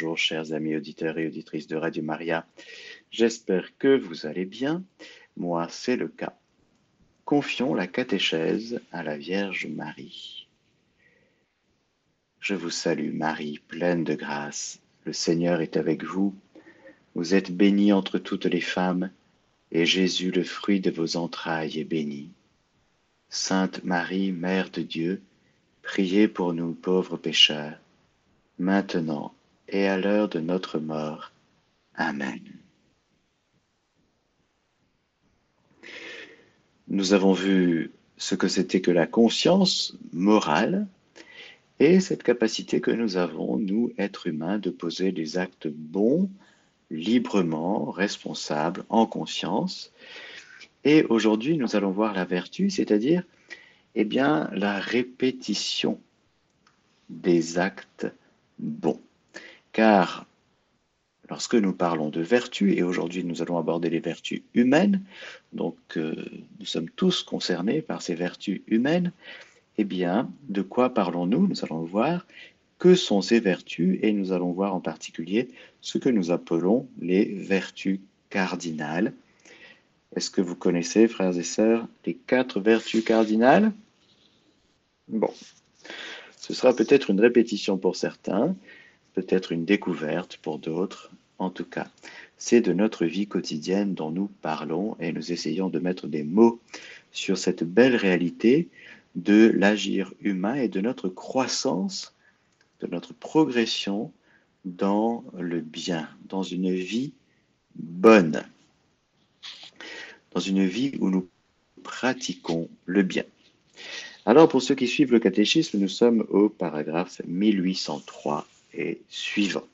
bonjour chers amis auditeurs et auditrices de Radio Maria. J'espère que vous allez bien. Moi, c'est le cas. Confions la catéchèse à la Vierge Marie. Je vous salue Marie, pleine de grâce. Le Seigneur est avec vous. Vous êtes bénie entre toutes les femmes, et Jésus, le fruit de vos entrailles, est béni. Sainte Marie, Mère de Dieu, priez pour nous pauvres pécheurs maintenant et à l'heure de notre mort. Amen. Nous avons vu ce que c'était que la conscience morale et cette capacité que nous avons, nous, êtres humains, de poser des actes bons, librement, responsables, en conscience. Et aujourd'hui, nous allons voir la vertu, c'est-à-dire, eh bien, la répétition des actes bon. Car lorsque nous parlons de vertu, et aujourd'hui nous allons aborder les vertus humaines, donc euh, nous sommes tous concernés par ces vertus humaines, eh bien, de quoi parlons-nous? Nous allons voir que sont ces vertus et nous allons voir en particulier ce que nous appelons les vertus cardinales. Est-ce que vous connaissez, frères et sœurs, les quatre vertus cardinales? Bon, ce sera peut-être une répétition pour certains, peut-être une découverte pour d'autres. En tout cas, c'est de notre vie quotidienne dont nous parlons et nous essayons de mettre des mots sur cette belle réalité de l'agir humain et de notre croissance, de notre progression dans le bien, dans une vie bonne, dans une vie où nous pratiquons le bien. Alors, pour ceux qui suivent le catéchisme, nous sommes au paragraphe 1803 et suivant.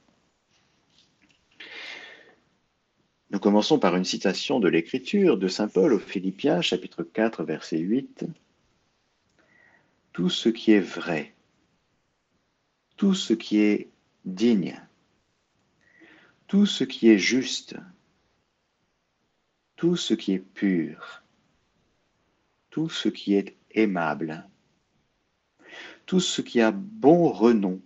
Nous commençons par une citation de l'Écriture de Saint Paul aux Philippiens, chapitre 4, verset 8. Tout ce qui est vrai, tout ce qui est digne, tout ce qui est juste, tout ce qui est pur, tout ce qui est aimable, tout ce qui a bon renom,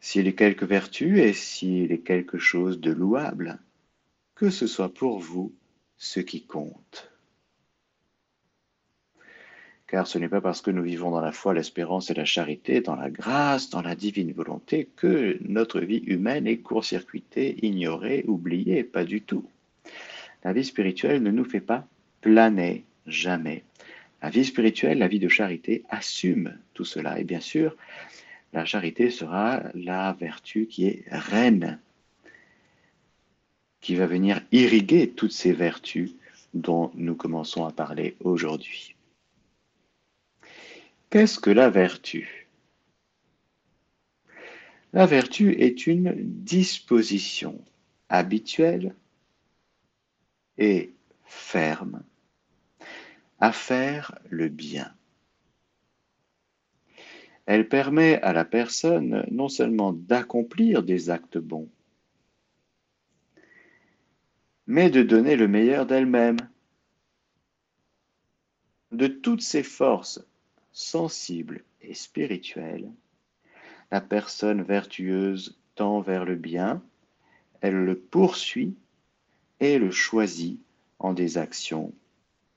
s'il est quelque vertu et s'il est quelque chose de louable, que ce soit pour vous ce qui compte. Car ce n'est pas parce que nous vivons dans la foi, l'espérance et la charité, dans la grâce, dans la divine volonté, que notre vie humaine est court-circuitée, ignorée, oubliée, pas du tout. La vie spirituelle ne nous fait pas planer jamais la vie spirituelle, la vie de charité assume tout cela. Et bien sûr, la charité sera la vertu qui est reine, qui va venir irriguer toutes ces vertus dont nous commençons à parler aujourd'hui. Qu'est-ce que la vertu? La vertu est une disposition habituelle et ferme à faire le bien. Elle permet à la personne non seulement d'accomplir des actes bons, mais de donner le meilleur d'elle-même. De toutes ses forces sensibles et spirituelles, la personne vertueuse tend vers le bien, elle le poursuit et le choisit en des actions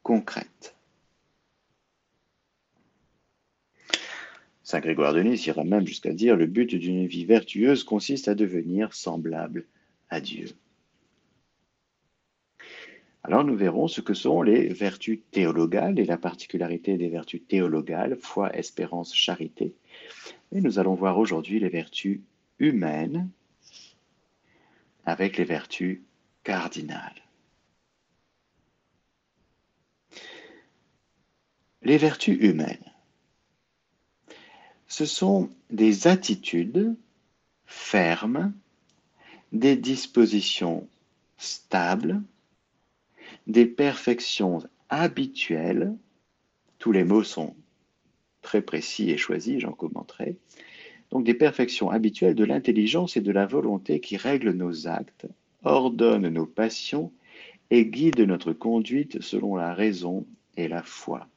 concrète. Saint Grégoire de Nice ira même jusqu'à dire le but d'une vie vertueuse consiste à devenir semblable à Dieu. Alors nous verrons ce que sont les vertus théologales et la particularité des vertus théologales, foi, espérance, charité. Et nous allons voir aujourd'hui les vertus humaines avec les vertus cardinales. Les vertus humaines, ce sont des attitudes fermes, des dispositions stables, des perfections habituelles, tous les mots sont très précis et choisis, j'en commenterai, donc des perfections habituelles de l'intelligence et de la volonté qui règlent nos actes, ordonnent nos passions et guident notre conduite selon la raison et la foi.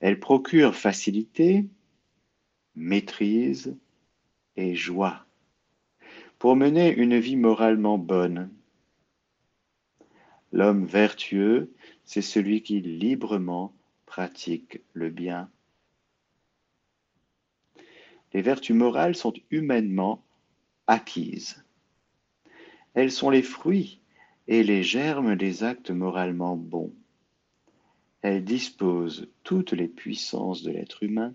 Elle procure facilité, maîtrise, et joie, pour mener une vie moralement bonne. L'homme vertueux, c'est celui qui librement pratique le bien. Les vertus morales sont humainement acquises. Elles sont les fruits et les germes des actes moralement bons. Elles disposent toutes les puissances de l'être humain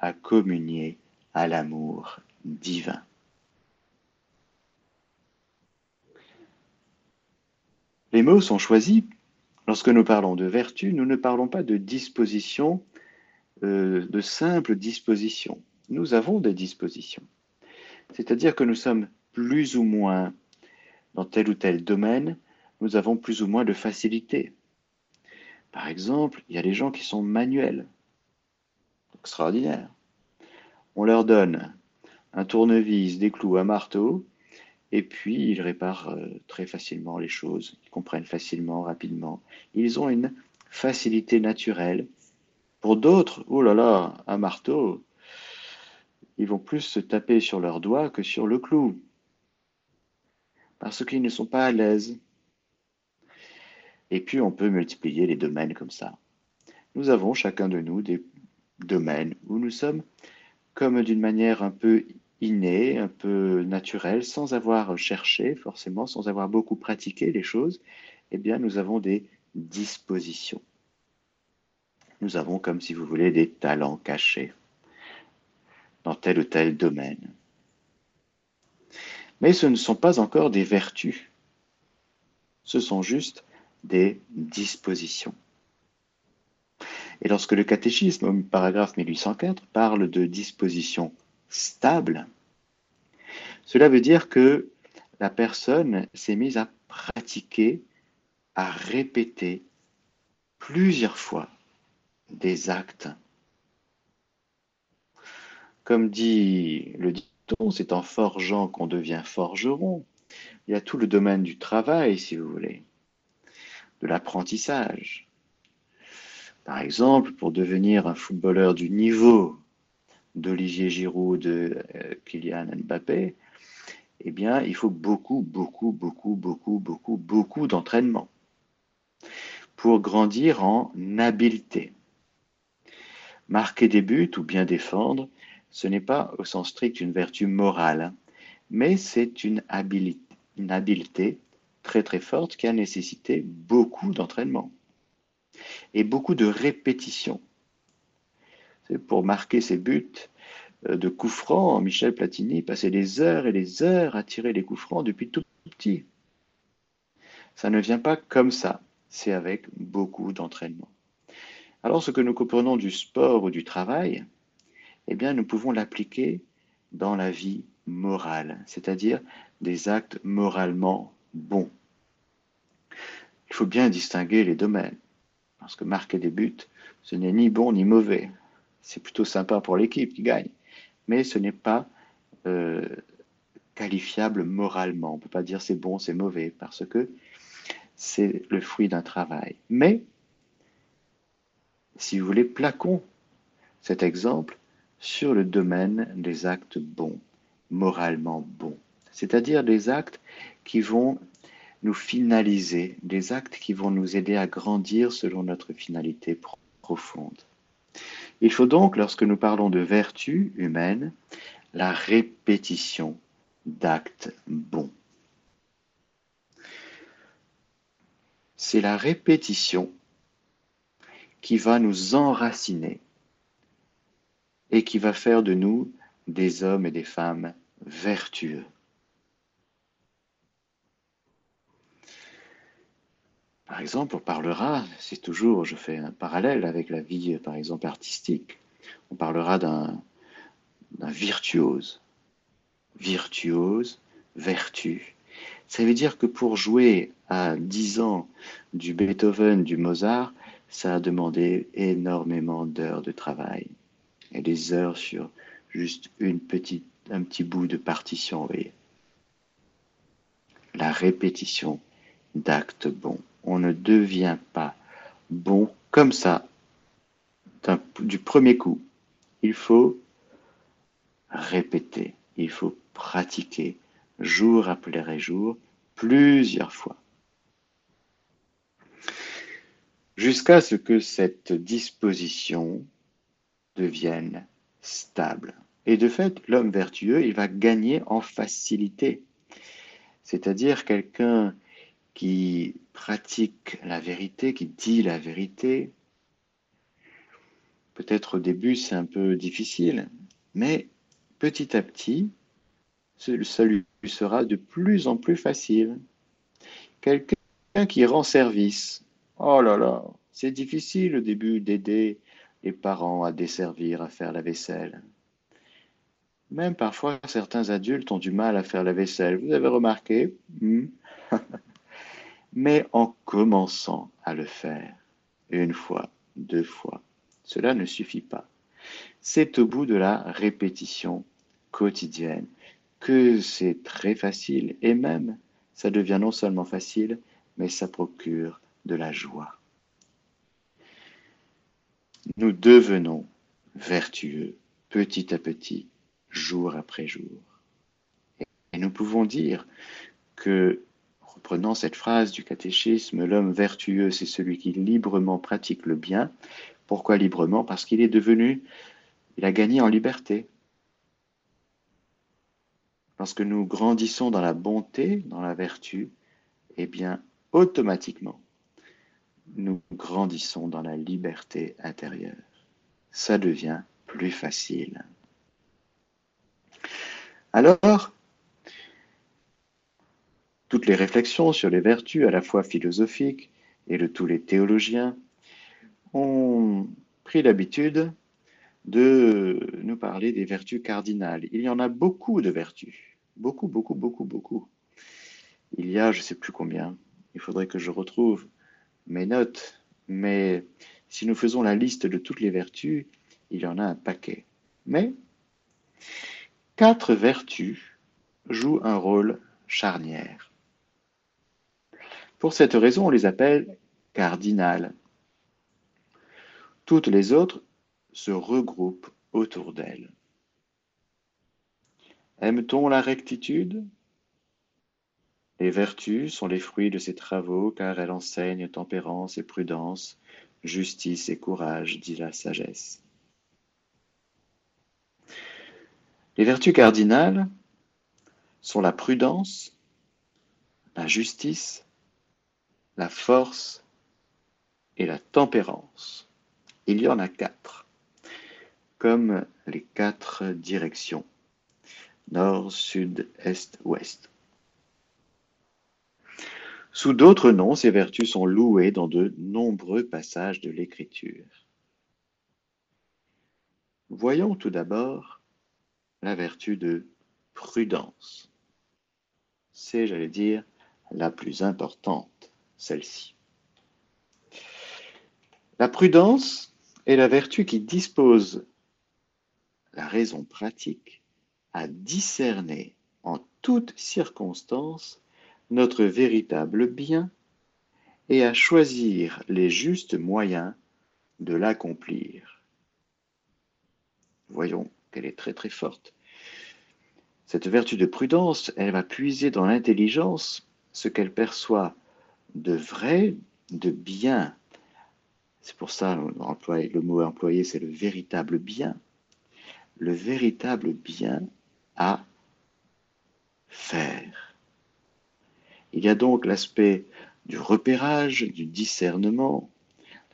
à communier à l'amour divin. Les mots sont choisis. Lorsque nous parlons de vertu, nous ne parlons pas de disposition, euh, de simple disposition. Nous avons des dispositions. C'est-à-dire que nous sommes plus ou moins dans tel ou tel domaine, nous avons plus ou moins de facilité. Par exemple, il y a des gens qui sont manuels. Extraordinaire. On leur donne un tournevis, des clous, un marteau, et puis ils réparent euh, très facilement les choses, ils comprennent facilement, rapidement. Ils ont une facilité naturelle. Pour d'autres, oh là là, un marteau, ils vont plus se taper sur leurs doigts que sur le clou parce qu'ils ne sont pas à l'aise. Et puis on peut multiplier les domaines comme ça. Nous avons chacun de nous des domaines où nous sommes comme d'une manière un peu innée, un peu naturelle, sans avoir cherché forcément, sans avoir beaucoup pratiqué les choses, eh bien nous avons des dispositions. Nous avons comme si vous voulez des talents cachés dans tel ou tel domaine mais ce ne sont pas encore des vertus. Ce sont juste des dispositions. Et lorsque le catéchisme, au paragraphe 1804, parle de dispositions stables, cela veut dire que la personne s'est mise à pratiquer, à répéter plusieurs fois des actes. Comme dit le c'est en forgeant qu'on devient forgeron. Il y a tout le domaine du travail, si vous voulez, de l'apprentissage. Par exemple, pour devenir un footballeur du niveau d'Olivier Giroud, de euh, Kylian Mbappé, eh bien, il faut beaucoup, beaucoup, beaucoup, beaucoup, beaucoup, beaucoup d'entraînement pour grandir en habileté. Marquer des buts ou bien défendre, ce n'est pas au sens strict une vertu morale, mais c'est une habileté, très très forte qui a nécessité beaucoup d'entraînement et beaucoup de répétition. Pour marquer ses buts euh, de coups francs, Michel Platini passait des heures et des heures à tirer les coups francs depuis tout petit. Ça ne vient pas comme ça, c'est avec beaucoup d'entraînement. Alors ce que nous comprenons du sport ou du travail, eh bien, nous pouvons l'appliquer dans la vie morale, c'est-à-dire des actes moralement bons. Il faut bien distinguer les domaines, parce que marquer des buts, ce n'est ni bon ni mauvais. C'est plutôt sympa pour l'équipe qui gagne, mais ce n'est pas euh, qualifiable moralement. On ne peut pas dire c'est bon, c'est mauvais, parce que c'est le fruit d'un travail. Mais, si vous voulez, plaquons cet exemple sur le domaine des actes bons, moralement bons, c'est-à-dire des actes qui vont nous finaliser, des actes qui vont nous aider à grandir selon notre finalité profonde. Il faut donc, lorsque nous parlons de vertu humaine, la répétition d'actes bons. C'est la répétition qui va nous enraciner et qui va faire de nous des hommes et des femmes vertueux. Par exemple, on parlera, c'est toujours, je fais un parallèle avec la vie, par exemple, artistique, on parlera d'un virtuose. Virtuose, vertu. Ça veut dire que pour jouer à 10 ans du Beethoven, du Mozart, ça a demandé énormément d'heures de travail et des heures sur juste une petite, un petit bout de partition, vous voyez. La répétition d'actes bons. On ne devient pas bon comme ça du premier coup. Il faut répéter, il faut pratiquer jour après jour, plusieurs fois. Jusqu'à ce que cette disposition devienne stable. Et de fait, l'homme vertueux, il va gagner en facilité. C'est-à-dire quelqu'un qui pratique la vérité, qui dit la vérité. Peut-être au début c'est un peu difficile, mais petit à petit, ça lui sera de plus en plus facile. Quelqu'un qui rend service. Oh là là, c'est difficile au début d'aider les parents à desservir, à faire la vaisselle. Même parfois, certains adultes ont du mal à faire la vaisselle. Vous avez remarqué? Hmm? Mais en commençant à le faire, une fois, deux fois, cela ne suffit pas. C'est au bout de la répétition quotidienne que c'est très facile et même ça devient non seulement facile, mais ça procure de la joie. Nous devenons vertueux petit à petit, jour après jour. Et nous pouvons dire que, reprenant cette phrase du catéchisme, l'homme vertueux, c'est celui qui librement pratique le bien. Pourquoi librement? Parce qu'il est devenu, il a gagné en liberté. Lorsque nous grandissons dans la bonté, dans la vertu, eh bien, automatiquement, nous grandissons dans la liberté intérieure. Ça devient plus facile. Alors, toutes les réflexions sur les vertus, à la fois philosophiques et de tous les théologiens, ont pris l'habitude de nous parler des vertus cardinales. Il y en a beaucoup de vertus. Beaucoup, beaucoup, beaucoup, beaucoup. Il y a, je ne sais plus combien, il faudrait que je retrouve mes notes, mais si nous faisons la liste de toutes les vertus, il y en a un paquet. Mais quatre vertus jouent un rôle charnière. Pour cette raison, on les appelle cardinales. Toutes les autres se regroupent autour d'elles. Aime-t-on la rectitude? Les vertus sont les fruits de ses travaux car elles enseignent tempérance et prudence, justice et courage, dit la sagesse. Les vertus cardinales sont la prudence, la justice, la force et la tempérance. Il y en a quatre, comme les quatre directions, nord, sud, est, ouest. Sous d'autres noms, ces vertus sont louées dans de nombreux passages de l'Écriture. Voyons tout d'abord la vertu de prudence. C'est, j'allais dire, la plus importante, celle-ci. La prudence est la vertu qui dispose la raison pratique à discerner en toutes circonstances notre véritable bien et à choisir les justes moyens de l'accomplir. Voyons elle est très très forte. Cette vertu de prudence, elle va puiser dans l'intelligence ce qu'elle perçoit de vrai, de bien. C'est pour ça le mot employé, c'est le véritable bien. Le véritable bien à faire. Il y a donc l'aspect du repérage, du discernement.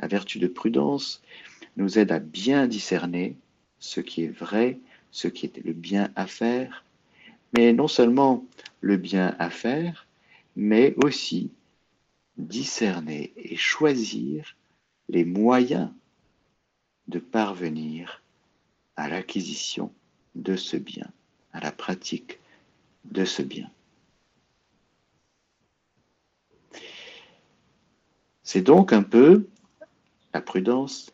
La vertu de prudence nous aide à bien discerner ce qui est vrai, ce qui est le bien à faire, mais non seulement le bien à faire, mais aussi discerner et choisir les moyens de parvenir à l'acquisition de ce bien, à la pratique de ce bien. C'est donc un peu la prudence,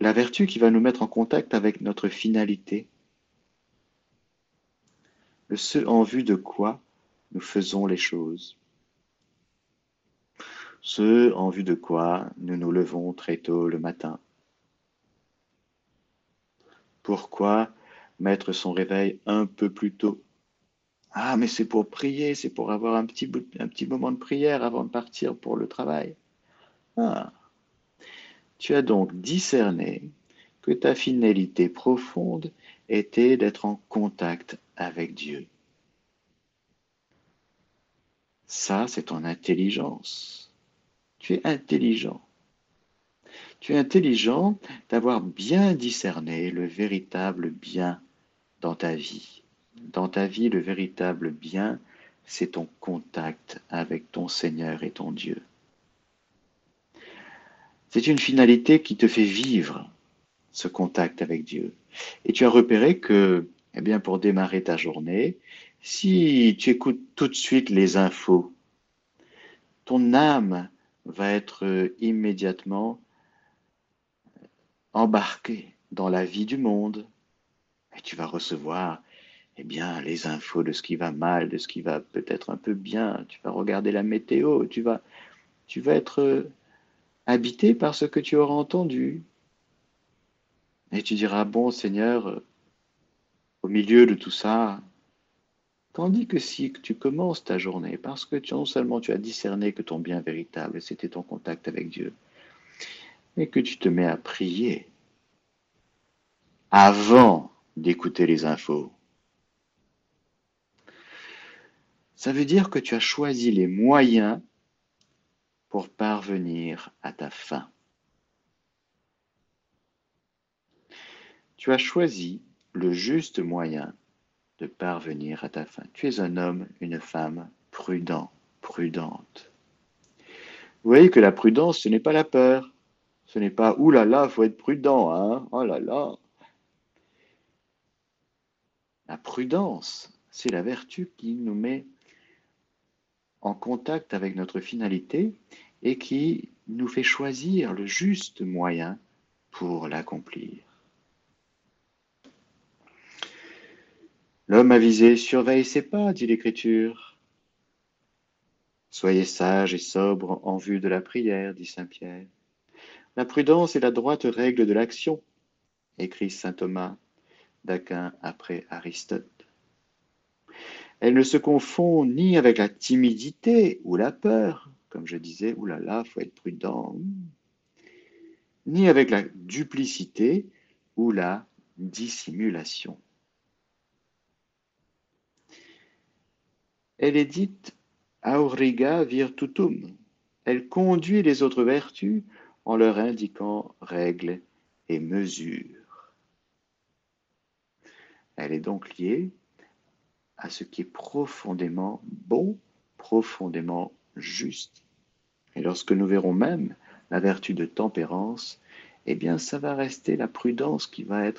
la vertu qui va nous mettre en contact avec notre finalité, le ce en vue de quoi nous faisons les choses, ce en vue de quoi nous nous levons très tôt le matin, pourquoi mettre son réveil un peu plus tôt? Ah, mais c'est pour prier, c'est pour avoir un petit, moment de prière avant de partir pour le travail. Ah. Tu as donc discerné que ta finalité profonde était d'être en contact avec Dieu. Ça, c'est ton intelligence. Tu es intelligent. Tu es intelligent d'avoir bien discerné le véritable bien dans ta vie. Dans ta vie, le véritable bien, c'est ton contact avec ton Seigneur et ton Dieu. C'est une finalité qui te fait vivre ce contact avec Dieu. Et tu as repéré que, eh bien, pour démarrer ta journée, si tu écoutes tout de suite les infos, ton âme va être immédiatement embarquée dans la vie du monde. Et tu vas recevoir eh bien, les infos de ce qui va mal, de ce qui va peut-être un peu bien. Tu vas regarder la météo, tu vas, tu vas être habité par ce que tu auras entendu. Et tu diras, bon Seigneur, au milieu de tout ça, tandis que si tu commences ta journée, parce que non seulement tu as discerné que ton bien véritable, c'était ton contact avec Dieu, mais que tu te mets à prier avant d'écouter les infos, Ça veut dire que tu as choisi les moyens pour parvenir à ta fin. Tu as choisi le juste moyen parvenir à ta fin. Tu es un homme, une femme prudent, prudente. Vous voyez que la prudence, ce n'est pas la peur. Ce n'est pas ouh là là, faut être prudent, hein. Oh là là. La prudence, c'est la vertu qui nous met en contact avec notre finalité et qui nous fait choisir le juste moyen pour l'accomplir. L'homme avisé surveille ses pas, dit l'Écriture. Soyez sage et sobre en vue de la prière, dit Saint Pierre. La prudence est la droite règle de l'action, écrit Saint Thomas d'Aquin après Aristote. Elle ne se confond ni avec la timidité ou la peur, comme je disais, oulala, faut être prudent, ni avec la duplicité ou la dissimulation. Elle est dite auriga virtutum. Elle conduit les autres vertus en leur indiquant règles et mesures. Elle est donc liée à ce qui est profondément bon, profondément juste. Et lorsque nous verrons même la vertu de tempérance, eh bien, ça va rester la prudence qui va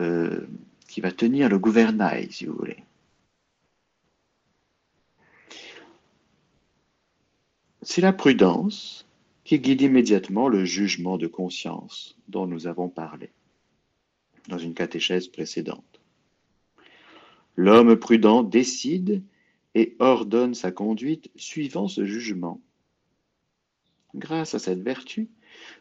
euh, qui va tenir le gouvernail, si vous voulez. C'est la prudence qui guide immédiatement le jugement de conscience dont nous avons parlé dans une catéchèse précédente. L'homme prudent décide et ordonne sa conduite suivant ce jugement. Grâce à cette vertu,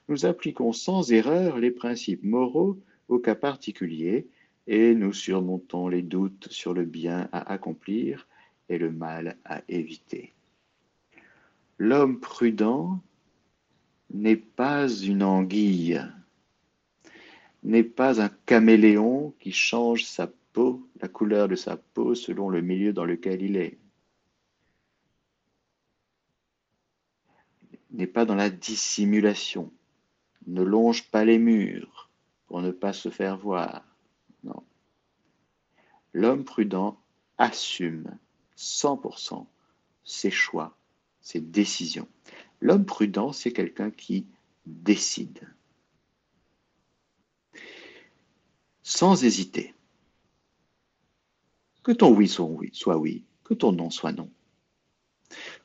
nous appliquons sans erreur les principes moraux au cas particulier et nous surmontons les doutes sur le bien à accomplir et le mal à éviter. L'homme prudent n'est pas une anguille, n'est pas un caméléon qui change sa peau, la couleur de sa peau selon le milieu dans lequel il est. N'est pas dans la dissimulation. Ne longe pas les murs pour ne pas se faire voir. Non. L'homme prudent assume 100% ses choix, ses décisions. L'homme prudent, c'est quelqu'un qui décide. Sans hésiter. Que ton oui soit oui, soit oui, que ton non soit non.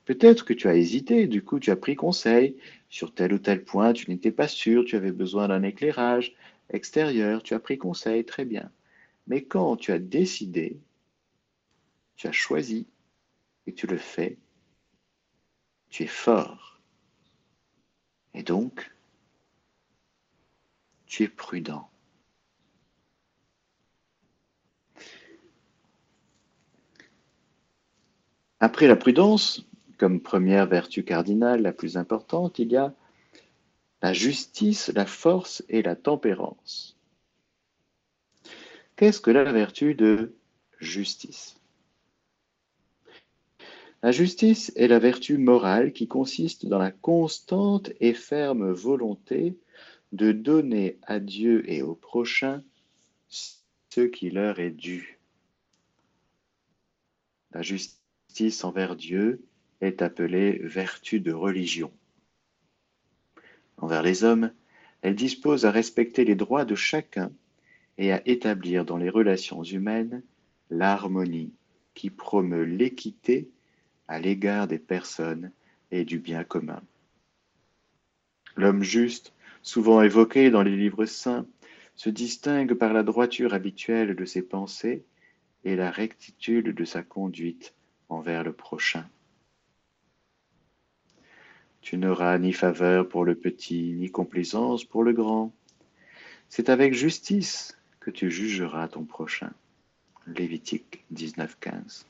Peut-être que tu as hésité, du coup tu as pris conseil sur tel ou tel point, tu n'étais pas sûr, tu avais besoin d'un éclairage extérieur, tu as pris conseil, très bien. Mais quand tu as décidé, tu as choisi et tu le fais, tu es fort. Et donc, tu es prudent. Après la prudence, comme première vertu cardinale la plus importante, il y a la justice, la force et la tempérance. Qu'est-ce que la vertu de justice? La justice est la vertu morale qui consiste dans la constante et ferme volonté de donner à Dieu et au prochain ce qui leur est dû. La justice envers Dieu est appelée vertu de religion. Envers les hommes, elle dispose à respecter les droits de chacun et à établir dans les relations humaines l'harmonie qui promeut l'équité à l'égard des personnes et du bien commun. L'homme juste, souvent évoqué dans les livres saints, se distingue par la droiture habituelle de ses pensées et la rectitude de sa conduite envers le prochain. Tu n'auras ni faveur pour le petit, ni complaisance pour le grand. C'est avec justice que tu jugeras ton prochain. Lévitique 19.15.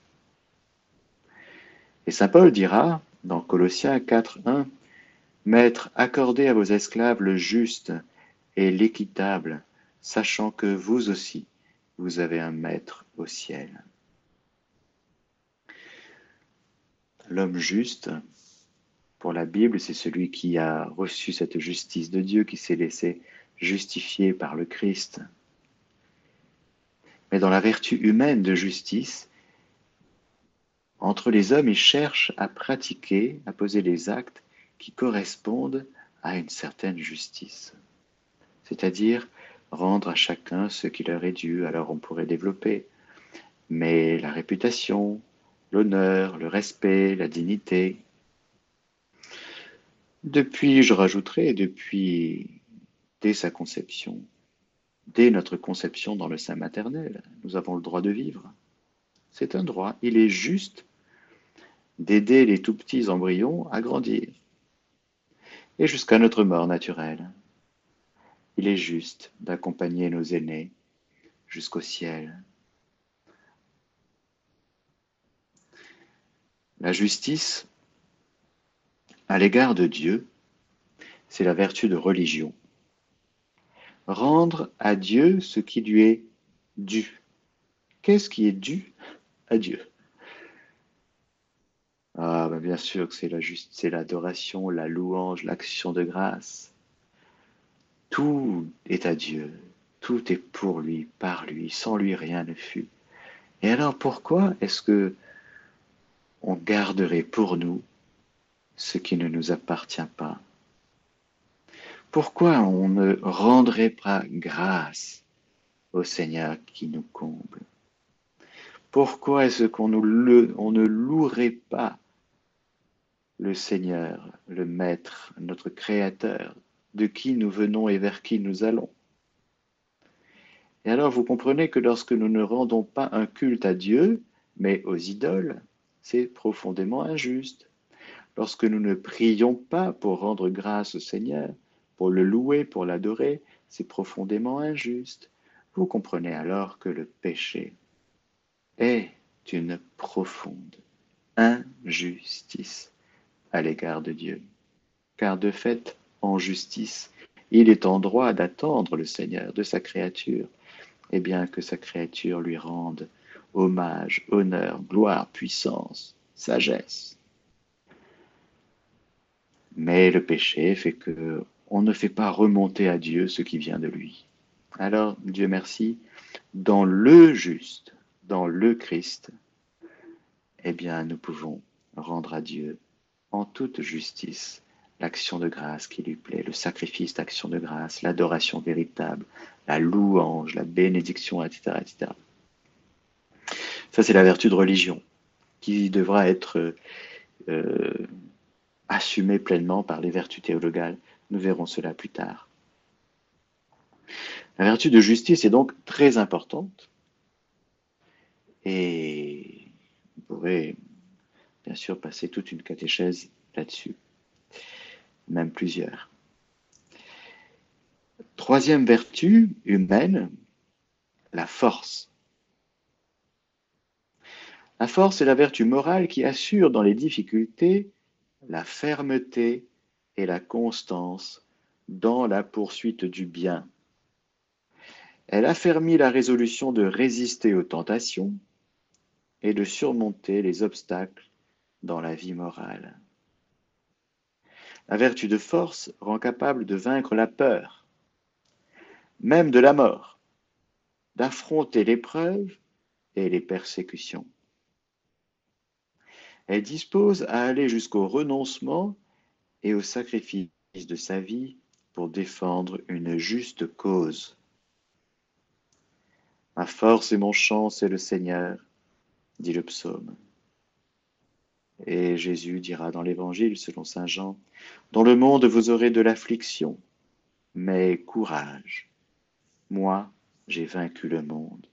Et Saint Paul dira, dans Colossiens 4.1, Maître, accordez à vos esclaves le juste et l'équitable, sachant que vous aussi, vous avez un maître au ciel. L'homme juste, pour la Bible, c'est celui qui a reçu cette justice de Dieu, qui s'est laissé justifier par le Christ. Mais dans la vertu humaine de justice, entre les hommes, ils cherchent à pratiquer, à poser les actes qui correspondent à une certaine justice. C'est-à-dire rendre à chacun ce qui leur est dû. Alors on pourrait développer. Mais la réputation, l'honneur, le respect, la dignité. Depuis, je rajouterai, depuis, dès sa conception, dès notre conception dans le sein maternel, nous avons le droit de vivre. C'est un droit. Il est juste d'aider les tout petits embryons à grandir. Et jusqu'à notre mort naturelle. Il est juste d'accompagner nos aînés jusqu'au ciel. La justice, à l'égard de Dieu, c'est la vertu de religion. Rendre à Dieu ce qui lui est dû. Qu'est-ce qui est dû à Dieu? Ah, ben bien sûr que c'est la c'est l'adoration, la louange, l'action de grâce. Tout est à Dieu, tout est pour lui, par lui, sans lui rien ne fut. Et alors pourquoi est-ce que on garderait pour nous ce qui ne nous appartient pas? Pourquoi on ne rendrait pas grâce au Seigneur qui nous comble? Pourquoi est-ce qu'on ne louerait pas le Seigneur, le Maître, notre Créateur, de qui nous venons et vers qui nous allons. Et alors vous comprenez que lorsque nous ne rendons pas un culte à Dieu, mais aux idoles, c'est profondément injuste. Lorsque nous ne prions pas pour rendre grâce au Seigneur, pour le louer, pour l'adorer, c'est profondément injuste. Vous comprenez alors que le péché est une profonde injustice à l'égard de Dieu. Car de fait, en justice, il est en droit d'attendre le Seigneur de sa créature, et bien que sa créature lui rende hommage, honneur, gloire, puissance, sagesse. Mais le péché fait que on ne fait pas remonter à Dieu ce qui vient de lui. Alors, Dieu merci, dans le juste, dans le Christ, eh bien, nous pouvons rendre à Dieu en toute justice l'action de grâce qui lui plaît, le sacrifice d'action de grâce, l'adoration véritable, la louange, la bénédiction, etc. etc. Ça, c'est la vertu de religion qui devra être euh, assumée pleinement par les vertus théologales. Nous verrons cela plus tard. La vertu de justice est donc très importante et vous pourrez sûr passer toute une catéchèse là-dessus même plusieurs. Troisième vertu humaine, la force. La force est la vertu morale qui assure dans les difficultés la fermeté et la constance dans la poursuite du bien. Elle affermit la résolution de résister aux tentations et de surmonter les obstacles dans la vie morale. La vertu de force rend capable de vaincre la peur, même de la mort, d'affronter l'épreuve et les persécutions. Elle dispose à aller jusqu'au renoncement et au sacrifice de sa vie pour défendre une juste cause. Ma force et mon chant, c'est le Seigneur, dit le psaume. Et Jésus dira dans l'Évangile selon Saint Jean, Dans le monde vous aurez de l'affliction, mais courage, moi j'ai vaincu le monde.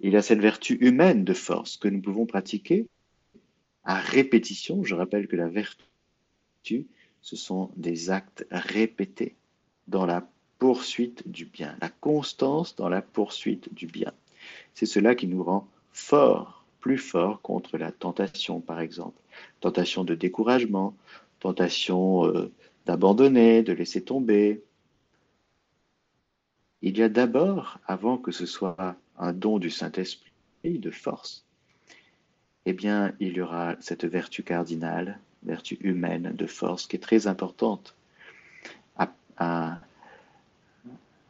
Il a cette vertu humaine de force que nous pouvons pratiquer à répétition. Je rappelle que la vertu, ce sont des actes répétés dans la poursuite du bien, la constance dans la poursuite du bien. C'est cela qui nous rend forts, plus forts contre la tentation, par exemple. Tentation de découragement, tentation euh, d'abandonner, de laisser tomber. Il y a d'abord, avant que ce soit un don du Saint-Esprit de force, eh bien, il y aura cette vertu cardinale, vertu humaine de force, qui est très importante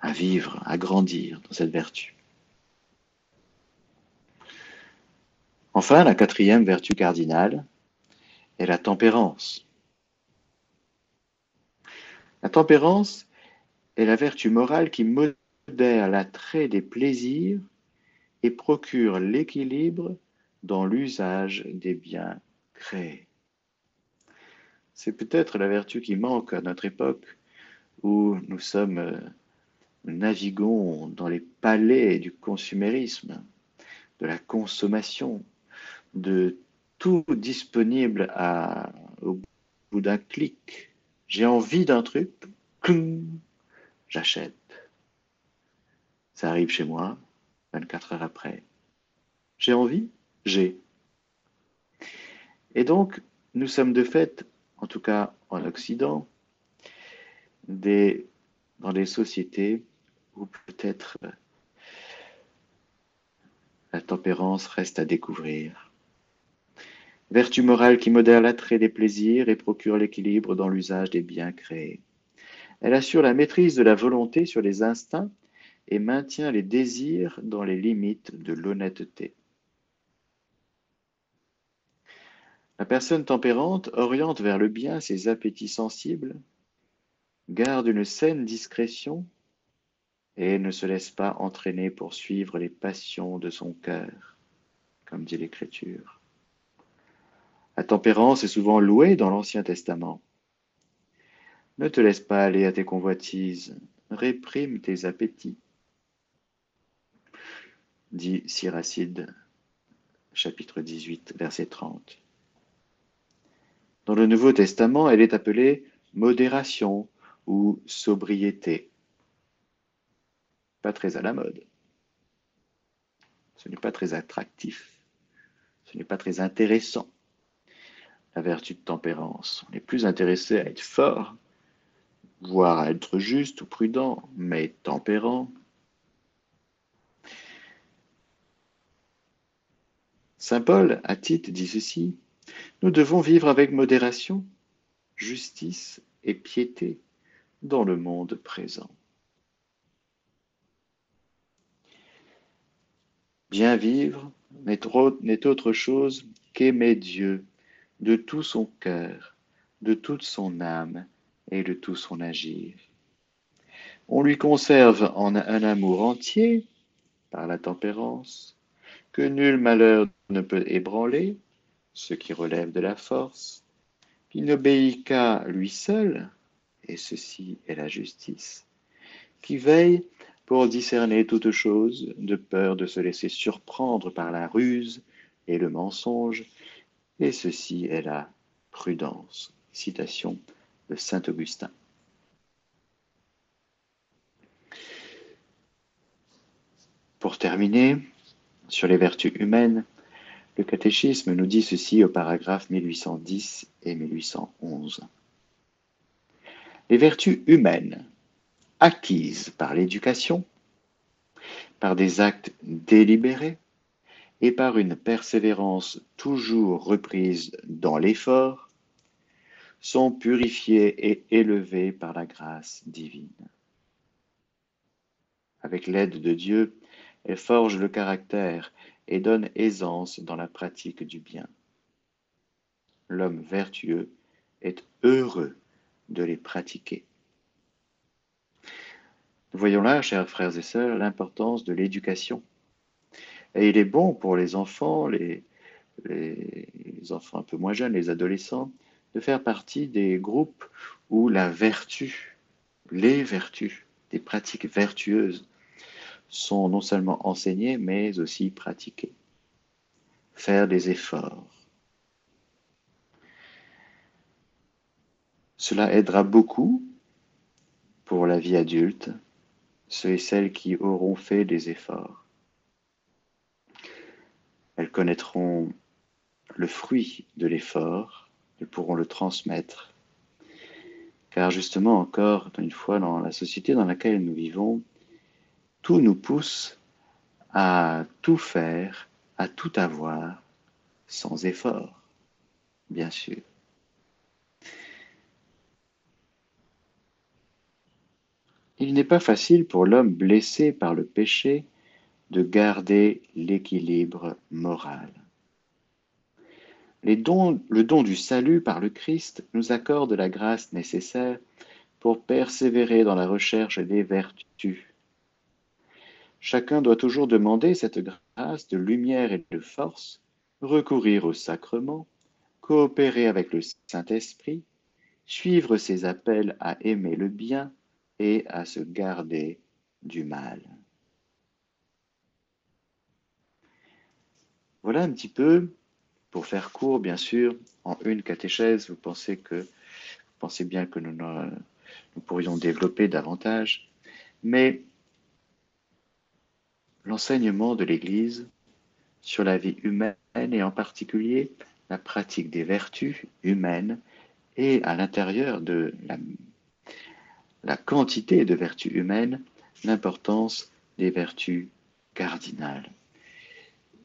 à vivre, à grandir dans cette vertu. Enfin, la quatrième vertu cardinale est la tempérance. La tempérance est la vertu morale qui modère l'attrait des plaisirs et procure l'équilibre dans l'usage des biens créés. C'est peut-être la vertu qui manque à notre époque où nous sommes euh, naviguons dans les palais du consumérisme, de la consommation, de tout disponible à, au bout d'un clic. J'ai envie d'un truc, j'achète. Ça arrive chez moi 24 heures après. J'ai envie, j'ai. Et donc, nous sommes de fait, en tout cas en Occident, dans des sociétés où peut-être la tempérance reste à découvrir. Vertu morale qui modère l'attrait des plaisirs et procure l'équilibre dans l'usage des biens créés. Elle assure la maîtrise de la volonté sur les instincts et maintient les désirs dans les limites de l'honnêteté. La personne tempérante oriente vers le bien ses appétits sensibles, garde une saine discrétion et ne se laisse pas entraîner pour suivre les passions de son cœur, comme dit l'Écriture. La tempérance est souvent louée dans l'Ancien Testament. Ne te laisse pas aller à tes convoitises, réprime tes appétits, dit Siracide, chapitre 18, verset 30. Dans le Nouveau Testament, elle est appelée modération ou sobriété. Pas très à la mode. Ce n'est pas très attractif. Ce n'est pas très intéressant. La vertu de tempérance. On est plus intéressé à être fort, voire à être juste ou prudent, mais tempérant. Saint Paul, à Tite, dit ceci nous devons vivre avec modération, justice et piété dans le monde présent. Bien vivre n'est autre chose qu'aimer Dieu de tout son cœur, de toute son âme et de tout son agir. On lui conserve en un amour entier par la tempérance, que nul malheur ne peut ébranler, ce qui relève de la force, qui n'obéit qu'à lui seul, et ceci est la justice, qui veille pour discerner toutes choses, de peur de se laisser surprendre par la ruse et le mensonge, et ceci est la prudence. Citation de Saint Augustin. Pour terminer, sur les vertus humaines, le catéchisme nous dit ceci au paragraphe 1810 et 1811. Les vertus humaines, acquises par l'éducation, par des actes délibérés et par une persévérance toujours reprise dans l'effort, sont purifiées et élevées par la grâce divine. Avec l'aide de Dieu, elles forgent le caractère et donnent aisance dans la pratique du bien. L'homme vertueux est heureux de les pratiquer. Nous voyons là, chers frères et sœurs, l'importance de l'éducation. Et il est bon pour les enfants, les, enfants un peu moins jeunes, les adolescents, de faire partie des groupes où la vertu, les vertus, des pratiques vertueuses sont non seulement enseignées, mais aussi pratiquées. Faire des efforts. Cela aidera beaucoup pour la vie adulte, ceux et celles qui auront fait des efforts. Connaîtront le fruit de l'effort, elles pourront le transmettre. Car justement, encore une fois, dans la société dans laquelle nous vivons, tout nous pousse à tout faire, à tout avoir, sans effort, bien sûr. Il n'est pas facile pour l'homme blessé par le péché de garder l'équilibre moral. le don du salut par le Christ nous accorde la grâce nécessaire pour persévérer dans la recherche des vertus. Chacun doit toujours demander cette grâce de lumière et de force, recourir au sacrement, coopérer avec le Saint-Esprit, suivre ses appels à aimer le bien et à se garder du mal. Voilà un petit peu, pour faire court, bien sûr, en une catéchèse, vous pensez que pensez bien que nous, nous pourrions développer davantage, mais l'enseignement de l'Église sur la vie humaine et en particulier la pratique des vertus humaines et à l'intérieur de la la quantité de vertus humaines, l'importance des vertus cardinales.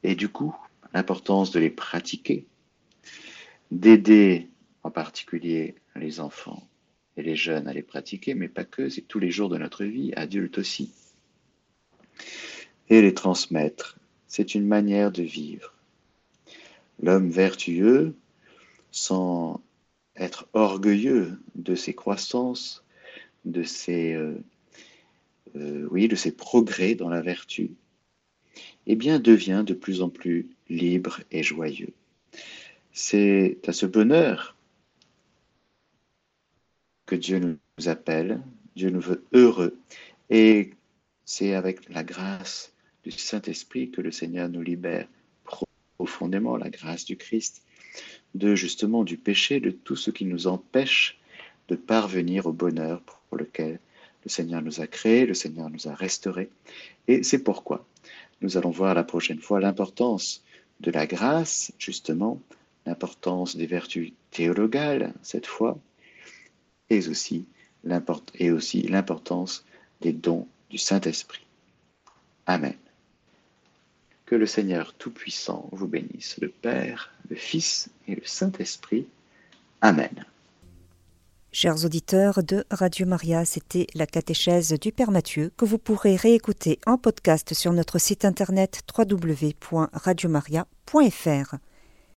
Et du coup, l'importance de les pratiquer, d'aider en particulier les enfants et les jeunes à les pratiquer, mais pas que, c'est tous les jours de notre vie, adultes aussi. Et les transmettre, c'est une manière de vivre. L'homme vertueux, sans être orgueilleux de ses croissances, de ses, euh, euh, oui, de ses progrès dans la vertu, eh bien, devient de plus en plus libre et joyeux. C'est à ce bonheur que Dieu nous appelle, Dieu nous veut heureux, et c'est avec la grâce du Saint-Esprit que le Seigneur nous libère profondément, la grâce du Christ, de justement du péché, de tout ce qui nous empêche de parvenir au bonheur pour lequel le Seigneur nous a créés, le Seigneur nous a restaurés. Et c'est pourquoi nous allons voir la prochaine fois l'importance de la grâce, justement, l'importance des vertus théologales, cette fois, et aussi l'importance des dons du Saint-Esprit. Amen. Que le Seigneur Tout-Puissant vous bénisse, le Père, le Fils et le Saint-Esprit. Amen. Chers auditeurs de Radio Maria, c'était la catéchèse du Père Mathieu que vous pourrez réécouter en podcast sur notre site internet www.radiomaria.fr.